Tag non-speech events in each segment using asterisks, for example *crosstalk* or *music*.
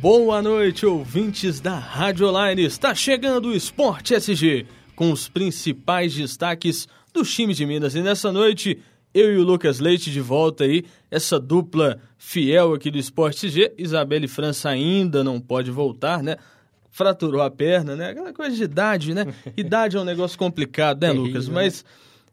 Boa noite, ouvintes da Rádio Online. Está chegando o Esporte SG com os principais destaques dos times de Minas. E nessa noite, eu e o Lucas Leite de volta aí, essa dupla fiel aqui do Esporte SG. Isabelle França ainda não pode voltar, né? Fraturou a perna, né? Aquela coisa de idade, né? *laughs* idade é um negócio complicado, né, Lucas? Mas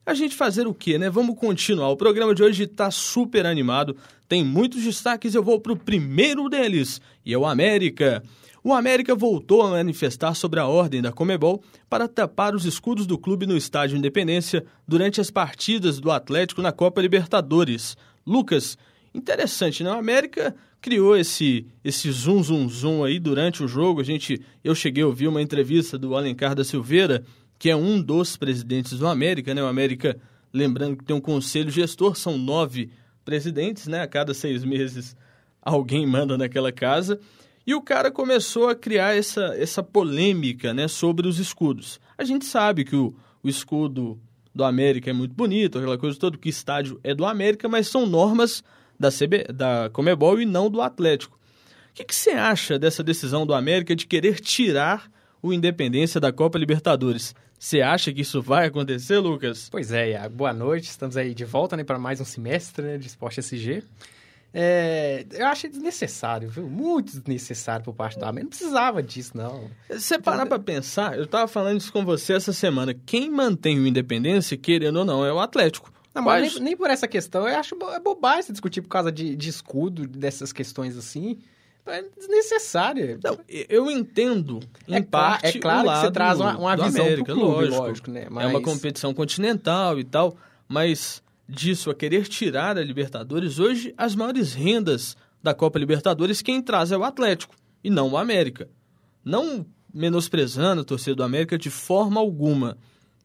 a gente fazer o quê, né? Vamos continuar. O programa de hoje está super animado, tem muitos destaques. Eu vou para o primeiro deles, e é o América. O América voltou a manifestar sobre a ordem da Comebol para tapar os escudos do clube no Estádio Independência durante as partidas do Atlético na Copa Libertadores. Lucas, interessante, né? O América criou esse esse zoom zoom zoom aí durante o jogo. A gente eu cheguei a ouvir uma entrevista do Alencar da Silveira que é um dos presidentes do América, né? O América, lembrando que tem um conselho gestor, são nove presidentes, né? A cada seis meses alguém manda naquela casa. E o cara começou a criar essa, essa polêmica né, sobre os escudos. A gente sabe que o, o escudo do América é muito bonito, aquela coisa toda, que estádio é do América, mas são normas da, CB, da Comebol e não do Atlético. O que, que você acha dessa decisão do América de querer tirar o Independência da Copa Libertadores? Você acha que isso vai acontecer, Lucas? Pois é, Iago. Boa noite. Estamos aí de volta né, para mais um semestre né, de Esporte SG. É, eu acho desnecessário, viu? Muito desnecessário por parte do América. Não precisava disso, não. Você parar para pensar, eu estava falando isso com você essa semana. Quem mantém o Independência, querendo ou não, é o Atlético. Não, mas nem, nem, por essa questão. Eu acho é bobagem se discutir por causa de, de escudo, dessas questões assim é desnecessária. Não, eu entendo, em é parte, É claro que você traz uma, uma visão América, clube, lógico, lógico, né? Mas... É uma competição continental e tal, mas disso a querer tirar a Libertadores, hoje as maiores rendas da Copa Libertadores quem traz é o Atlético e não o América. Não menosprezando a torcida do América de forma alguma.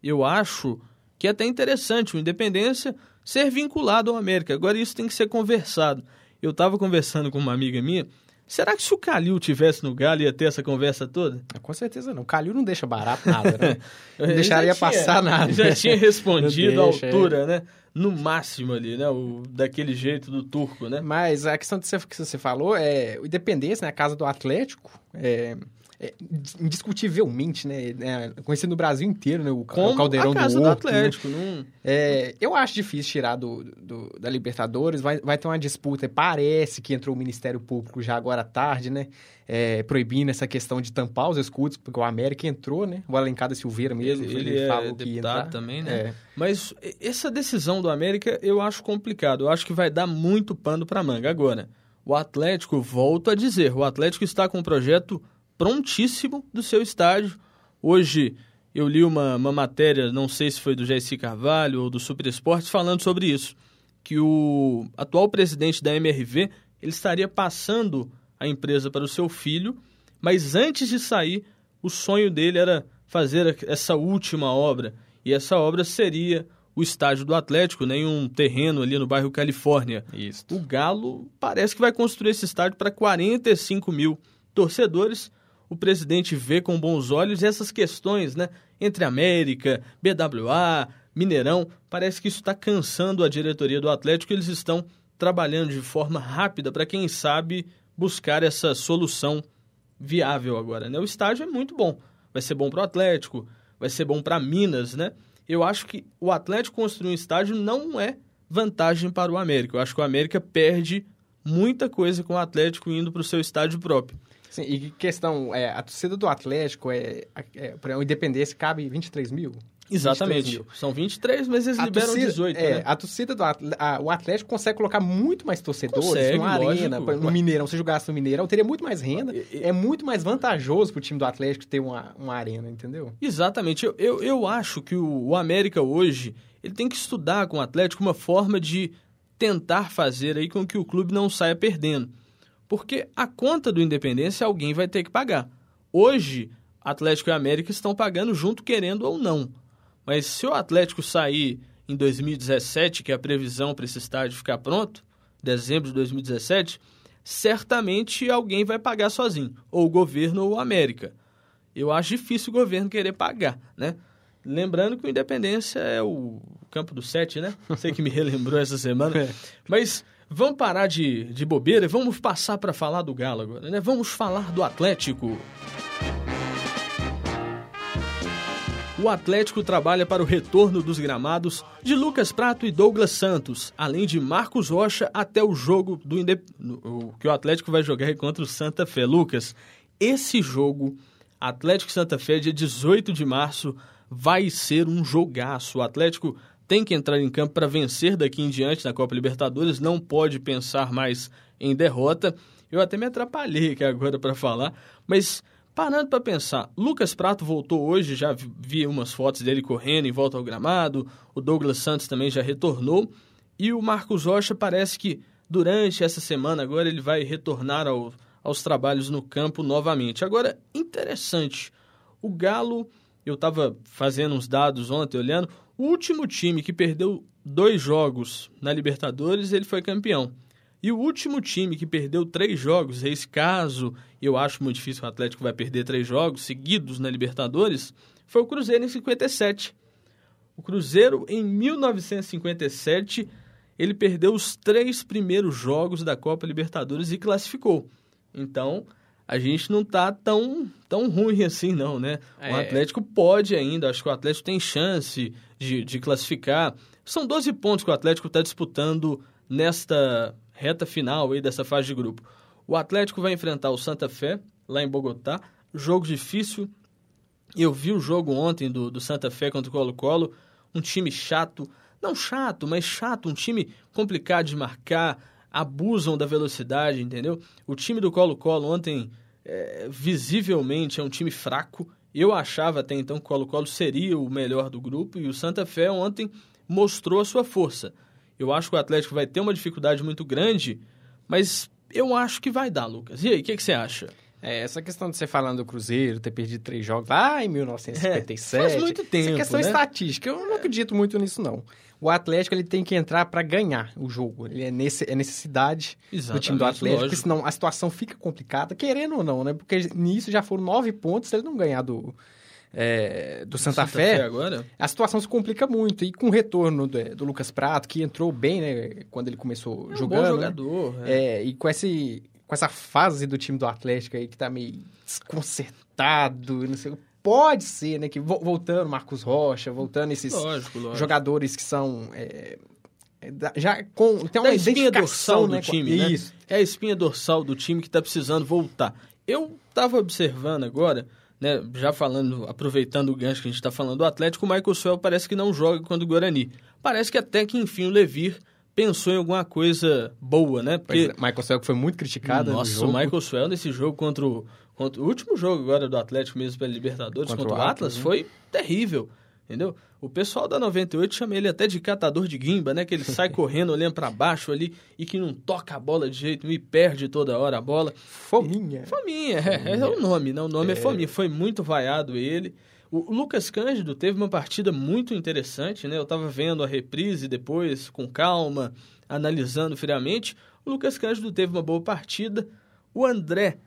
Eu acho que é até interessante o Independência ser vinculado ao América. Agora isso tem que ser conversado. Eu estava conversando com uma amiga minha Será que se o Calil tivesse no Galo ia ter essa conversa toda? Ah, com certeza não. O Calil não deixa barato nada, né? *laughs* Não deixaria tinha, passar nada. Já tinha *laughs* respondido à altura, é. né? No máximo ali, né? O, daquele jeito do turco, né? Mas a questão que você falou é Independência, né? A casa do Atlético, é, é, indiscutivelmente, né, né, conhecido no Brasil inteiro, né, o, Como o caldeirão a casa do, do Atlético. Não... É, eu acho difícil tirar do, do, da Libertadores, vai, vai ter uma disputa, parece que entrou o Ministério Público já agora à tarde, né, é, proibindo essa questão de tampar os escudos, porque o América entrou, né, o Alencar da Silveira mesmo, ele, ele, ele falou que ia também, né, é. mas essa decisão do América eu acho complicado, eu acho que vai dar muito pano para manga. Agora, o Atlético, volto a dizer, o Atlético está com um projeto prontíssimo do seu estádio. Hoje eu li uma, uma matéria, não sei se foi do Jesse Carvalho ou do Super Esportes, falando sobre isso, que o atual presidente da MRV ele estaria passando a empresa para o seu filho, mas antes de sair, o sonho dele era fazer essa última obra, e essa obra seria o estádio do Atlético, né, em um terreno ali no bairro Califórnia. Isso. O Galo parece que vai construir esse estádio para 45 mil torcedores, o presidente vê com bons olhos essas questões, né? Entre América, BWA, Mineirão. Parece que isso está cansando a diretoria do Atlético. Eles estão trabalhando de forma rápida para, quem sabe, buscar essa solução viável agora. Né? O estádio é muito bom. Vai ser bom para o Atlético, vai ser bom para Minas, né? Eu acho que o Atlético construir um estádio não é vantagem para o América. Eu acho que o América perde muita coisa com o Atlético indo para o seu estádio próprio. Sim, e questão, é, a torcida do Atlético, é, é, para o Independência, cabe 23 mil? Exatamente. Mil. São 23, mas eles a liberam torcida, 18, é, né? A torcida do a, o Atlético consegue colocar muito mais torcedores consegue, numa arena, no Mineirão. Se jogasse no Mineirão, teria muito mais renda. E, é muito mais vantajoso para o time do Atlético ter uma, uma arena, entendeu? Exatamente. Eu, eu, eu acho que o, o América hoje ele tem que estudar com o Atlético uma forma de tentar fazer aí com que o clube não saia perdendo. Porque a conta do Independência alguém vai ter que pagar. Hoje, Atlético e América estão pagando junto, querendo ou não. Mas se o Atlético sair em 2017, que é a previsão para esse estádio ficar pronto, dezembro de 2017, certamente alguém vai pagar sozinho, ou o governo ou a América. Eu acho difícil o governo querer pagar, né? Lembrando que o Independência é o campo do Sete, né? Sei que me relembrou essa semana. *laughs* É. Mas Vamos parar de, de bobeira e vamos passar para falar do Galo agora, né? Vamos falar do Atlético. O Atlético trabalha para o retorno dos gramados de Lucas Prato e Douglas Santos, além de Marcos Rocha até o jogo do Indep... que o Atlético vai jogar contra o Santa Fé. Lucas, esse jogo, Atlético Santa Fé, dia 18 de março, vai ser um jogaço. O Atlético tem que entrar em campo para vencer daqui em diante na Copa Libertadores, não pode pensar mais em derrota. Eu até me atrapalhei aqui agora para falar, mas parando para pensar, Lucas Prato voltou hoje, já vi umas fotos dele correndo em volta ao gramado, o Douglas Santos também já retornou, e o Marcos Rocha parece que durante essa semana agora ele vai retornar ao, aos trabalhos no campo novamente. Agora, interessante, o Galo, eu estava fazendo uns dados ontem olhando, o último time que perdeu dois jogos na Libertadores, ele foi campeão. E o último time que perdeu três jogos, esse caso, eu acho muito difícil o Atlético vai perder três jogos seguidos na Libertadores, foi o Cruzeiro em 57. O Cruzeiro, em 1957, ele perdeu os três primeiros jogos da Copa Libertadores e classificou. Então, a gente não tá tão, tão ruim *laughs* assim, não, né? É. O Atlético pode ainda, acho que o Atlético tem chance de, de classificar. São 12 pontos que o Atlético está disputando nesta reta final aí dessa fase de grupo. O Atlético vai enfrentar o Santa Fé, lá em Bogotá. Jogo difícil. Eu vi o jogo ontem do, do Santa Fé contra o Colo-Colo. Um time chato. Não chato, mas chato. Um time complicado de marcar. Abusam da velocidade, entendeu? O time do Colo-Colo ontem é, visivelmente é um time fraco. Eu achava até então que o Colo-Colo seria o melhor do grupo e o Santa Fé ontem mostrou a sua força. Eu acho que o Atlético vai ter uma dificuldade muito grande, mas eu acho que vai dar, Lucas. E aí, o que, que você acha? É, essa questão de você falando do Cruzeiro, ter perdido três jogos lá em 1957. É, faz muito tempo. Essa questão né? estatística, eu não acredito muito nisso, não. O Atlético ele tem que entrar para ganhar o jogo. Ele é, nesse, é necessidade Exatamente, do time do Atlético, lógico. porque senão a situação fica complicada, querendo ou não, né? Porque nisso já foram nove pontos se ele não ganhar do, é, do Santa, Santa Fé, Fé, agora? a situação se complica muito. E com o retorno do, do, Lucas Prato, que entrou bem, né, quando ele começou é um jogando. Bom né? jogador. Né? É. e com esse com essa fase do time do Atlético aí que tá meio desconcertado, não sei, pode ser, né, que voltando Marcos Rocha, voltando esses lógico, lógico. jogadores que são é, é já com tem uma da espinha dorsal né, do time, né? Isso. É a espinha dorsal do time que está precisando voltar. Eu estava observando agora, né, já falando, aproveitando o gancho que a gente está falando do Atlético, o Michael Suel parece que não joga quando o Guarani. Parece que até que enfim o Levir pensou em alguma coisa boa, né? Porque... É, Michael Swell foi muito criticado Nossa, o Michael Swell nesse jogo contra o, contra o último jogo agora do Atlético mesmo pela Libertadores contra, contra o Atlas, Atlas né? foi terrível, entendeu? O pessoal da 98 chama ele até de catador de guimba, né? Que ele sai *laughs* correndo, olhando para baixo ali e que não toca a bola de jeito nenhum e perde toda hora a bola. Fominha. Fominha, é, é, o nome, né? O nome é, é Fominha. Foi muito vaiado ele. O Lucas Cândido teve uma partida muito interessante, né? Eu estava vendo a reprise depois, com calma, analisando friamente. O Lucas Cândido teve uma boa partida. O André,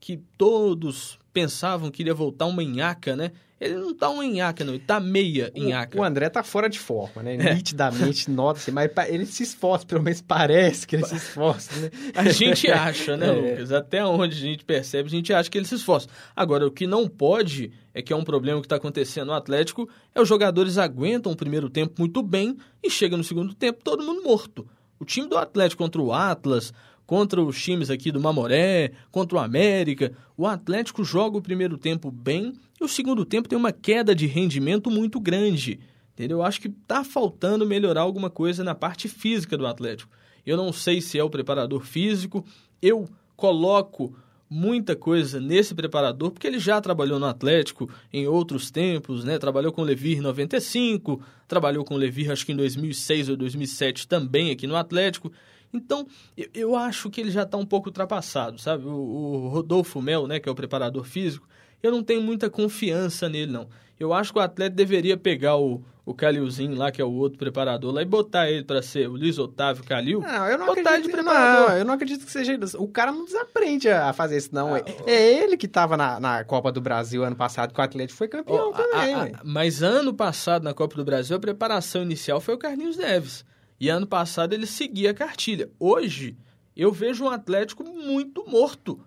que todos pensavam que iria voltar uma enhaca, né? Ele não tá um enhaca, não. Ele tá meia enhaca. O André tá fora de forma, né? É. Nitidamente, *laughs* nota-se. Mas ele se esforça, pelo menos parece que ele se esforça, né? A gente acha, né, *laughs* é. Lucas? Até onde a gente percebe, a gente acha que ele se esforça. Agora, o que não pode, é que é um problema que está acontecendo no Atlético, é os jogadores aguentam o primeiro tempo muito bem e chega no segundo tempo todo mundo morto. O time do Atlético contra o Atlas, contra os times aqui do Mamoré, contra o América, o Atlético joga o primeiro tempo bem e o segundo tempo tem uma queda de rendimento muito grande. Entendeu? Eu acho que está faltando melhorar alguma coisa na parte física do Atlético. Eu não sei se é o preparador físico, eu coloco muita coisa nesse preparador, porque ele já trabalhou no Atlético em outros tempos, né? Trabalhou com o Levir em 95, trabalhou com o Levir acho que em 2006 ou 2007 também aqui no Atlético. Então, eu, acho que ele já está um pouco ultrapassado, sabe? O, o Rodolfo Mel, né, que é o preparador físico, eu não tenho muita confiança nele, não. Eu acho que o atleta deveria pegar o, o Calilzinho lá, que é o outro preparador lá, e botar ele para ser o Luiz Otávio Calil. Não, eu não botar acredito, ele de preparador. Não, eu não acredito que seja O cara não desaprende a fazer isso, não. Ah, é ele que estava na, na Copa do Brasil ano passado, que o Atlético foi campeão oh, também. A, a, mas ano passado, na Copa do Brasil, a preparação inicial foi o Carlinhos Neves. E ano passado ele seguia a cartilha. Hoje, eu vejo um Atlético muito morto.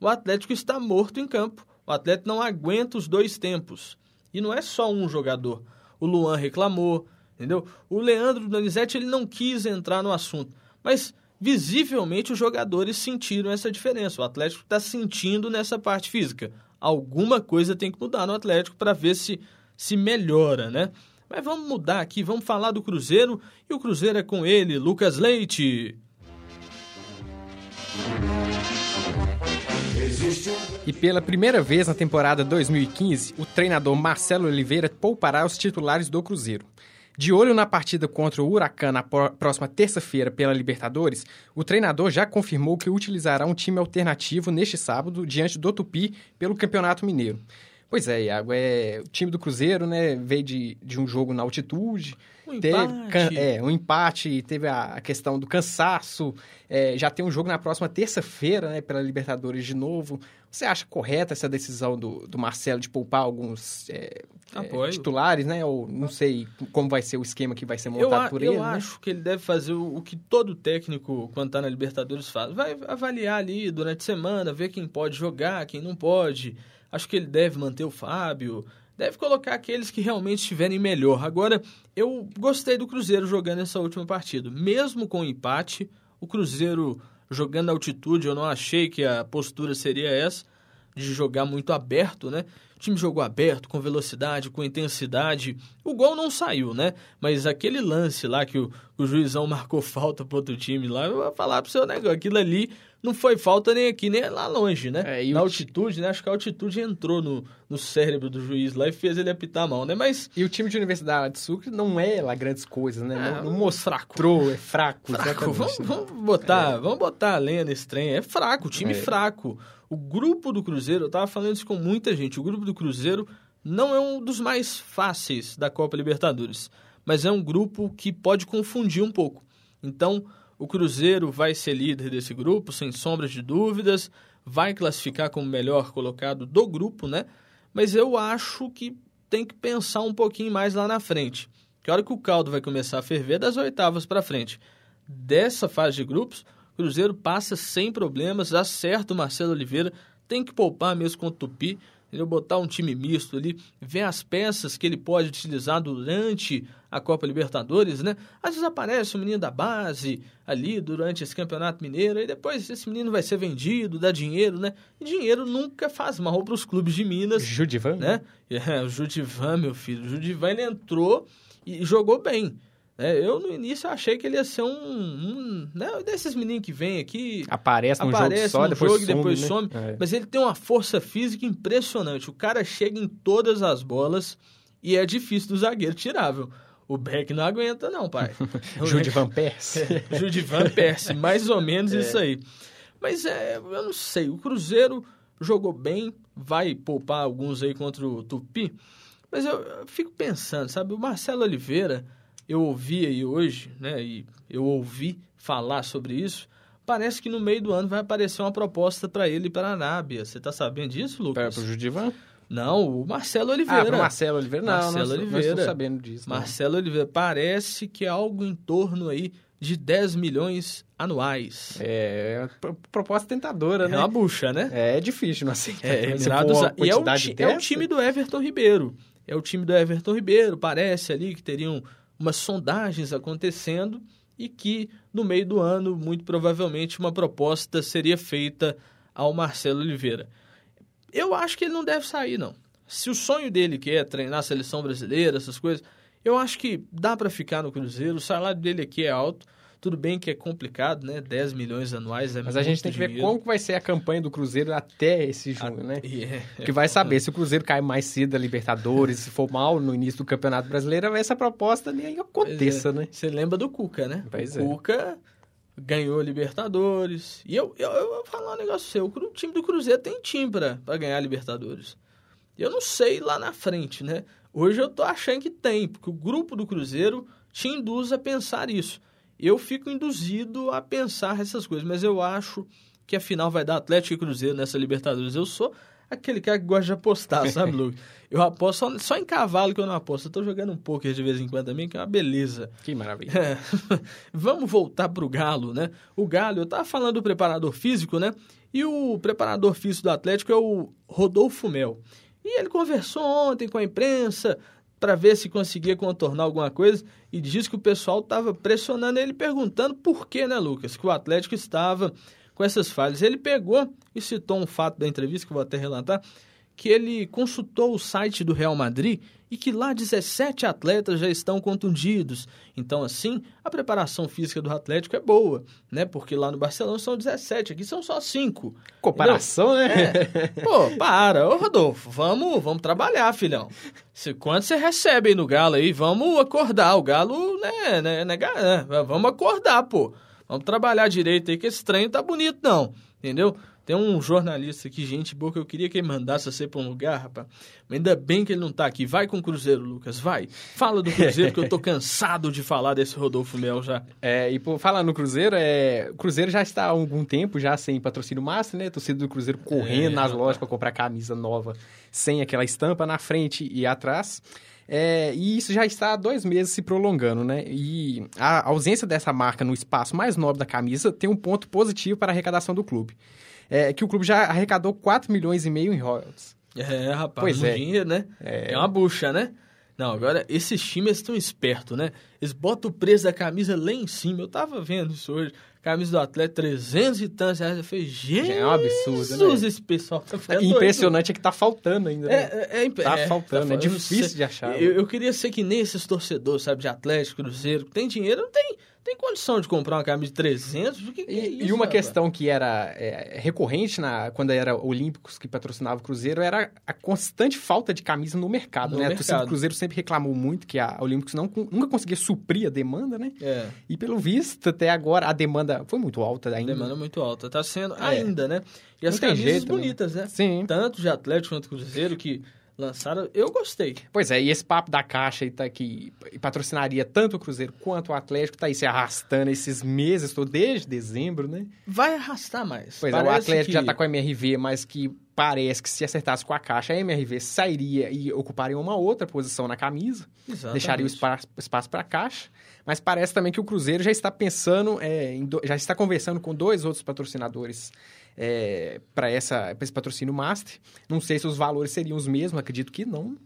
O Atlético está morto em campo. O Atlético não aguenta os dois tempos. E não é só um jogador. O Luan reclamou, entendeu? O Leandro Donizete ele não quis entrar no assunto. Mas visivelmente os jogadores sentiram essa diferença. O Atlético está sentindo nessa parte física. Alguma coisa tem que mudar no Atlético para ver se se melhora, né? Mas vamos mudar aqui, vamos falar do Cruzeiro. E o Cruzeiro é com ele, Lucas Leite. E pela primeira vez na temporada 2015, o treinador Marcelo Oliveira poupará os titulares do Cruzeiro. De olho na partida contra o Huracan na próxima terça-feira pela Libertadores, o treinador já confirmou que utilizará um time alternativo neste sábado diante do Tupi pelo Campeonato Mineiro. Pois é, Iago, é, o time do Cruzeiro né, veio de, de um jogo na altitude, um teve empate. é, um empate, teve a, a questão do cansaço, é, já tem um jogo na próxima terça-feira né, pela Libertadores de novo. Você acha correta essa decisão do, do Marcelo de poupar alguns é, é, titulares, né? Ou não sei como vai ser o esquema que vai ser montado eu, por ele. Eu né? acho que ele deve fazer o, o que todo técnico, quando está na Libertadores, faz. Vai avaliar ali durante a semana, ver quem pode jogar, quem não pode Acho que ele deve manter o Fábio, deve colocar aqueles que realmente estiverem melhor. Agora, eu gostei do Cruzeiro jogando essa última partida. Mesmo com o empate, o Cruzeiro jogando altitude, eu não achei que a postura seria essa, de jogar muito aberto, né? O time jogou aberto, com velocidade, com intensidade. O gol não saiu, né? Mas aquele lance lá que o, o juizão marcou *laughs* falta pro outro time lá, eu vou falar pro seu negócio, aquilo ali não foi falta nem aqui, nem lá longe, né? É, Na altitude, né? Acho que a altitude entrou no, no cérebro do juiz lá e fez ele apitar mal, né? Mas... E o time de Universidade de Sucre não é lá grandes coisas, né? É, não, não mostrou, é fraco. fraco. Vamos, vamos, botar, é. vamos botar a lenha nesse trem. É fraco, time é. fraco. O grupo do Cruzeiro, eu tava falando isso com muita gente, o grupo do Cruzeiro não é um dos mais fáceis da Copa Libertadores, mas é um grupo que pode confundir um pouco. Então, o Cruzeiro vai ser líder desse grupo, sem sombras de dúvidas, vai classificar como melhor colocado do grupo, né? Mas eu acho que tem que pensar um pouquinho mais lá na frente. Que hora que o caldo vai começar a ferver das oitavas para frente. Dessa fase de grupos, Cruzeiro passa sem problemas, acerta o Marcelo Oliveira, tem que poupar mesmo com o Tupi, entendeu? botar um time misto ali, ver as peças que ele pode utilizar durante a Copa Libertadores, né? Às vezes aparece um menino da base ali durante esse Campeonato Mineiro, e depois esse menino vai ser vendido, dá dinheiro, né? E dinheiro nunca faz mal para os clubes de Minas. Judivan? Né? *laughs* É, o Judivan, meu filho. O Judivan, ele entrou e jogou bem. É, eu, no início, achei que ele ia ser um, um né, desses meninos que vem aqui... Aparece num aparece jogo só, depois jogo, some, depois né? some. É. Mas ele tem uma força física impressionante. O cara chega em todas as bolas e é difícil do zagueiro tirar, viu? O Beck não aguenta, não, pai. *laughs* Jude Van Persie. É, *laughs* Jude Van Persie, mais ou menos é. isso aí. Mas é, eu não sei, o Cruzeiro jogou bem, vai poupar alguns aí contra o Tupi, mas eu, eu fico pensando, sabe, o Marcelo Oliveira eu ouvi aí hoje, né, e eu ouvi falar sobre isso, parece que no meio do ano vai aparecer uma proposta para ele para a Arábia. Você está sabendo disso, Lucas? Para o Judivan? Não, o Marcelo Oliveira. Ah, para Marcelo Oliveira? Não, Marcelo não, Oliveira. estou sabendo disso. Marcelo não. Oliveira. Parece que é algo em torno aí de 10 milhões anuais. É, proposta tentadora, é né? É uma bucha, né? É, é difícil não aceitar. É, *laughs* Emirados, e é o, é o time do Everton Ribeiro. É o time do Everton Ribeiro, parece ali que teriam umas sondagens acontecendo e que no meio do ano, muito provavelmente, uma proposta seria feita ao Marcelo Oliveira. Eu acho que ele não deve sair, não. Se o sonho dele que é treinar a seleção brasileira, essas coisas, eu acho que dá para ficar no Cruzeiro. O salário dele aqui é alto. Tudo bem que é complicado, né? 10 milhões anuais é Mas a gente tem que ver como vai ser a campanha do Cruzeiro até esse junho, a... né? Yeah. *laughs* É, que vai saber se o Cruzeiro cai mais cedo da Libertadores, se for mal no início do Campeonato Brasileiro, essa proposta nem aconteça, é. né? Você lembra do Cuca, né? Pois o é. Cuca ganhou a Libertadores. E eu, eu, eu vou falar um negócio seu. O time do Cruzeiro tem time pra, pra ganhar a Libertadores. Eu não sei lá na frente, né? Hoje eu tô achando que tem, porque o grupo do Cruzeiro te induz a pensar isso eu fico induzido a pensar essas coisas, mas eu acho que a final vai dar Atlético e Cruzeiro nessa Libertadores. Eu sou aquele cara que gosta de apostar, *laughs* sabe, Lucas? Eu aposto só, só, em cavalo que eu não aposto. Eu tô jogando um pouco de vez em quando também, que é uma beleza. Que maravilha. É. *laughs* Vamos voltar pro Galo, né? O Galo, eu tava falando do preparador físico, né? E o preparador físico do Atlético é o Rodolfo Mel. E ele conversou ontem com a imprensa para ver se conseguia contornar alguma coisa e disse que o pessoal estava pressionando ele, perguntando por que, né, Lucas, que o Atlético estava com essas falhas. Ele pegou e citou um fato da entrevista que eu vou até relatar, que ele consultou o site do Real Madrid e que lá 17 atletas já estão contundidos. Então, assim, a preparação física do Atlético é boa, né? Porque lá no Barcelona são 17, aqui são só 5. Comparação, Entendeu? né? É. Pô, para. Ô, Rodolfo, vamos, vamos trabalhar, filhão. Se, quanto você recebe aí no Galo aí, vamos acordar. O Galo, né, né, né, né, vamos acordar, pô. Vamos trabalhar direito aí, que esse trem tá bonito, não. Entendeu? Tem um jornalista aqui, gente boa, que eu queria que ele mandasse você para um lugar, rapaz. Mas ainda bem que ele não tá aqui. Vai com o Cruzeiro, Lucas, vai. Fala do Cruzeiro, que eu tô *laughs* cansado de falar desse Rodolfo Mel já. É, e por falar no Cruzeiro, é, o Cruzeiro já está há algum tempo já sem patrocínio master, né? Torcida do Cruzeiro correndo é, nas lojas para comprar camisa nova, sem aquela estampa na frente e atrás. É, e isso já está há dois meses se prolongando, né? E a ausência dessa marca no espaço mais nobre da camisa tem um ponto positivo para a arrecadação do clube é, que o clube já arrecadou 4 milhões e meio em royalties. É, rapaz, pois é. dinheiro, né? É. é uma bucha, né? Não, agora esses times estão espertos, né? Eles botam o preço da camisa lá em cima. Eu tava vendo isso hoje. Camisa do atleta, 300 e tantos reais. Eu falei, gente. É um absurdo, né? esse pessoal tá Impressionante é que tá faltando ainda. Né? É, é, é, tá é, faltando, tá é difícil de achar. Eu, eu, queria ser que nem esses torcedores, sabe, de Atlético, Cruzeiro, tem dinheiro, não tem tem condição de comprar uma camisa de 300? O que, que é isso, e uma rapaz? questão que era é, recorrente na, quando era Olímpicos que patrocinava o Cruzeiro era a constante falta de camisa no mercado, no né? Mercado. O Cruzeiro sempre reclamou muito que a Olímpicos não, nunca conseguia suprir a demanda, né? É. E pelo visto, até agora, a demanda foi muito alta ainda. A demanda é muito alta. Tá sendo é. ainda, né? E as não camisas jeito, bonitas, né? Sim. Tanto de Atlético quanto Cruzeiro, que lançaram, eu gostei. Pois é, e esse papo da Caixa aí tá que patrocinaria tanto o Cruzeiro quanto o Atlético, tá aí se arrastando esses meses, tô desde dezembro, né? Vai arrastar mais. Pois parece é, o Atlético que... já tá com a MRV, mas que parece que se acertasse com a Caixa, a MRV sairia e ocuparia uma outra posição na camisa, Exatamente. deixaria o espaço, espaço para a Caixa, mas parece também que o Cruzeiro já está pensando, é, do... já está conversando com dois outros patrocinadores é, para esse patrocínio Master. Não sei se os valores seriam os mesmos, acredito que não.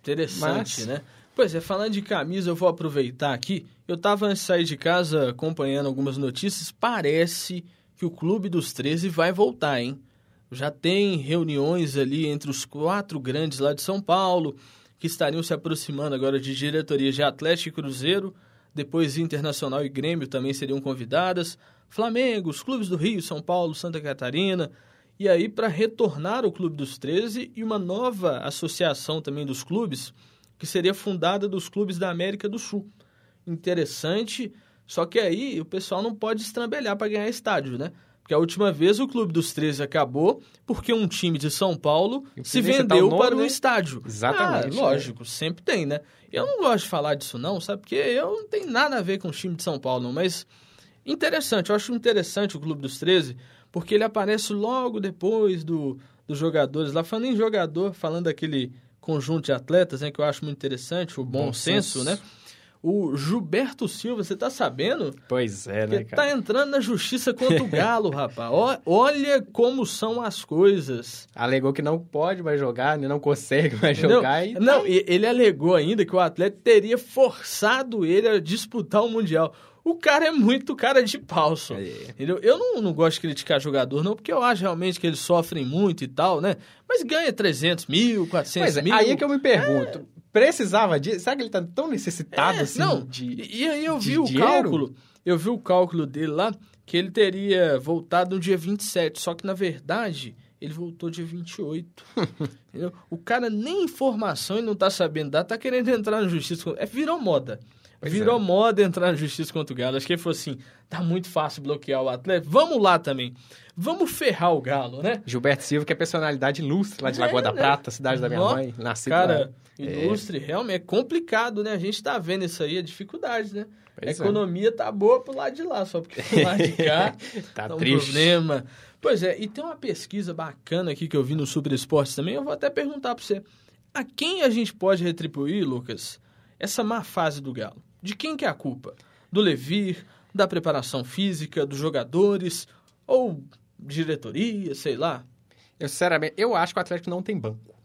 Interessante, Mas... né? Pois é, falando de camisa, eu vou aproveitar aqui. Eu estava antes de sair de casa acompanhando algumas notícias. Parece que o Clube dos 13 vai voltar, hein? Já tem reuniões ali entre os quatro grandes lá de São Paulo, que estariam se aproximando agora de diretorias de Atlético e Cruzeiro. Depois Internacional e Grêmio também seriam convidadas. Flamengo, os clubes do Rio, São Paulo, Santa Catarina. E aí, para retornar o Clube dos 13 e uma nova associação também dos clubes, que seria fundada dos clubes da América do Sul. Interessante, só que aí o pessoal não pode estrambelhar para ganhar estádio, né? Porque a última vez o Clube dos 13 acabou porque um time de São Paulo se vendeu nome, para o né? estádio. Exatamente. Ah, lógico, é. sempre tem, né? Eu não gosto de falar disso não, sabe? Porque eu não tenho nada a ver com o time de São Paulo, não, mas Interessante, eu acho interessante o Clube dos 13, porque ele aparece logo depois do, dos jogadores lá. Falando em jogador, falando daquele conjunto de atletas, né, que eu acho muito interessante, o bom, bom senso, senso, né? O Gilberto Silva, você tá sabendo? Pois é, né, cara? Tá entrando na justiça contra o Galo, *laughs* rapaz. Olha como são as coisas. Alegou que não pode mais jogar, né? não consegue mais jogar. Não, e não tá... ele alegou ainda que o atleta teria forçado ele a disputar o Mundial o cara é muito cara de pau, só. É. Entendeu? Eu não, não gosto de criticar jogador, não, porque eu acho realmente que eles sofrem muito e tal, né? Mas ganha 300 mil, 400 Mas, é, mil. Aí é que eu me pergunto, é... precisava disso? Será que ele tá tão necessitado é, assim não. de E, e aí eu vi o dinheiro? cálculo, eu vi o cálculo dele lá, que ele teria voltado no dia 27, só que na verdade ele voltou dia 28. *laughs* entendeu? O cara nem informação ele não tá sabendo dar, tá querendo entrar na justiça. É, virou moda. Pois Virou é. moda entrar na justiça contra o Galo. Acho que ele falou assim: tá muito fácil bloquear o atleta. Vamos lá também. Vamos ferrar o Galo, né? Gilberto Silva, que é personalidade ilustre lá de é, Lagoa da né? Prata, cidade da minha mãe. Nascido cara, lá. Ilustre, é. realmente é complicado, né? A gente tá vendo isso aí, a dificuldade, né? Pois a economia é. tá boa pro lado de lá, só porque pro lado de cá *laughs* tá, tá um triste. problema. Pois é, e tem uma pesquisa bacana aqui que eu vi no Super Esportes também, eu vou até perguntar para você. A quem a gente pode retribuir, Lucas, essa má fase do Galo? De quem que é a culpa? Do Levir, da preparação física, dos jogadores ou diretoria, sei lá? Eu, sinceramente, eu acho que o Atlético não tem banco.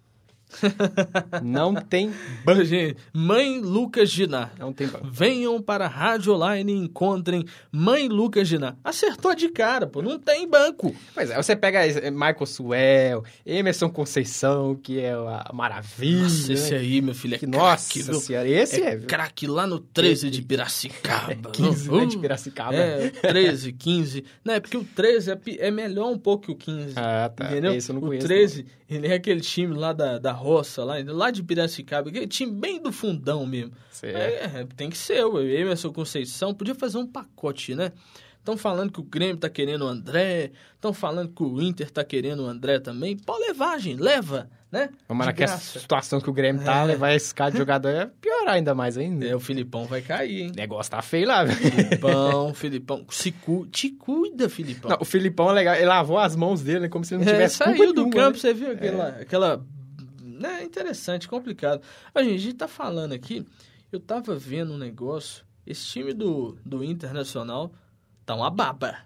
Não tem *laughs* banco. Gente, mãe Lucas Giná. Não tem banco. Venham para a Rádio Online e encontrem Mãe Lucas Giná. Acertou de cara, pô. Não tem banco. Pois é, você pega Michael Suel, Emerson Conceição, que é a maravilha. Nossa, esse aí, meu filho, é que, Nossa viu? senhora, esse é. é craque lá no 13 de *laughs* Piracicaba. É 15 uh, né, de Piracicaba. É, 13, 15. Não, é porque o 13 é, é melhor um pouco que o 15. Ah, tá. Entendeu? Esse eu não conheço. O 13, não. ele é aquele time lá da, da roça, lá, lá de Piracicaba, aquele time bem do fundão mesmo. É, tem que ser, o Emerson Conceição podia fazer um pacote, né? Estão falando que o Grêmio tá querendo o André, estão falando que o Inter tá querendo o André também. Pode levar, gente, leva, né? Mas naquela situação que o Grêmio tá, é. levar esse cara de jogador é piorar ainda mais ainda. É, o Filipão vai cair, hein? O negócio tá feio lá, velho. Filipão, *laughs* Filipão, se cu... te cuida, Filipão. Não, o Filipão é legal, ele lavou as mãos dele, né, como se ele não tivesse é, saiu do nenhuma, campo, né? você viu aquela, é. aquela né, interessante, complicado. A gente, a gente tá falando aqui, eu tava vendo um negócio, esse time do, do Internacional tá uma baba.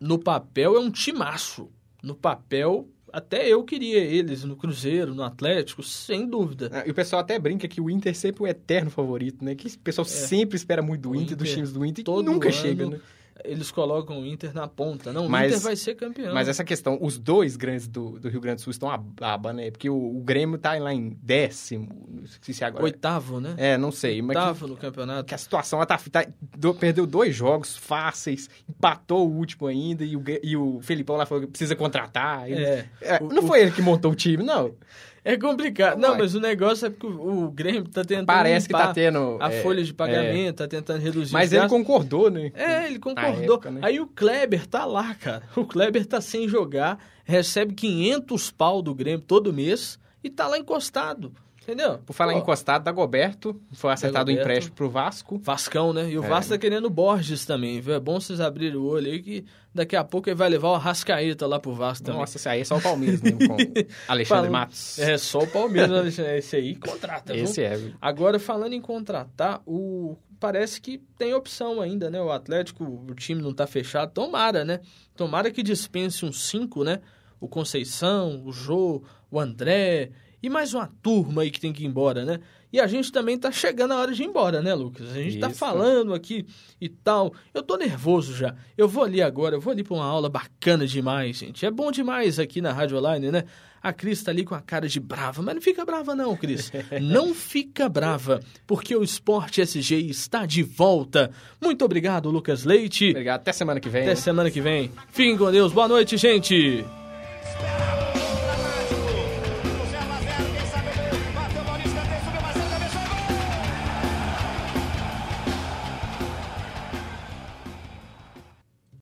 No papel é um timaço. No papel, até eu queria eles no Cruzeiro, no Atlético, sem dúvida. Ah, e o pessoal até brinca que o Inter é sempre o eterno favorito, né? Que o pessoal é. sempre espera muito do Inter, Inter, dos times do Inter, e nunca ano, chega, né? Eles colocam o Inter na ponta. Não, mas, o Inter vai ser campeão. Mas essa questão, os dois grandes do, do Rio Grande do Sul estão a baba, né? Porque o, o, Grêmio tá lá em décimo, não sei se agora... Oitavo, né? É, não sei. Oitavo que, no campeonato. Que a situação, ela tá, tá do, perdeu dois jogos fáceis, empatou o último ainda, e o, e o Felipão lá falou que precisa contratar. É. é não o, foi ele que montou o time, não. É complicado. Não, mas o negócio é porque o, Grêmio tá tentando. Parece que tá tendo. A é, folha de pagamento, é. tá tentando reduzir Mas ele concordou, né? É, ele concordou. Época, né? Aí o Kleber tá lá, cara. O Kleber tá sem jogar, recebe 500 pau do Grêmio todo mês e tá lá encostado. Entendeu? Por falar Pô. encostado, Dagoberto foi acertado o um empréstimo pro Vasco. Vascão, né? E o é. Vasco tá querendo Borges também, viu? É bom vocês abrirem o olho aí que daqui a pouco ele vai levar o Rascaeta lá pro Vasco também. Nossa, esse aí é só o Palmeiras mesmo, com *laughs* Alexandre Matos. É, só o Palmeiras, Alexandre. Esse aí contrata, viu? Esse é. Agora, falando em contratar, o... Parece que tem opção ainda, né? O Atlético, o time não tá fechado. Tomara, né? Tomara que dispense uns cinco, né? O Conceição, o Jô, o André e mais uma turma aí que tem que ir embora, né? E a gente também tá chegando a hora de ir embora, né, Lucas? A gente tá Isso. tá falando aqui e tal. Eu tô nervoso já. Eu vou ali agora, eu vou ali pra uma aula bacana demais, gente. É bom demais aqui na Rádio Online, né? A Cris tá ali com a cara de brava, mas não fica brava não, Cris. *laughs* não fica brava, porque o Esporte SG está de volta. Muito obrigado, Lucas Leite. Obrigado, até semana que vem. Até semana que vem. Fiquem com Deus. Boa noite, gente.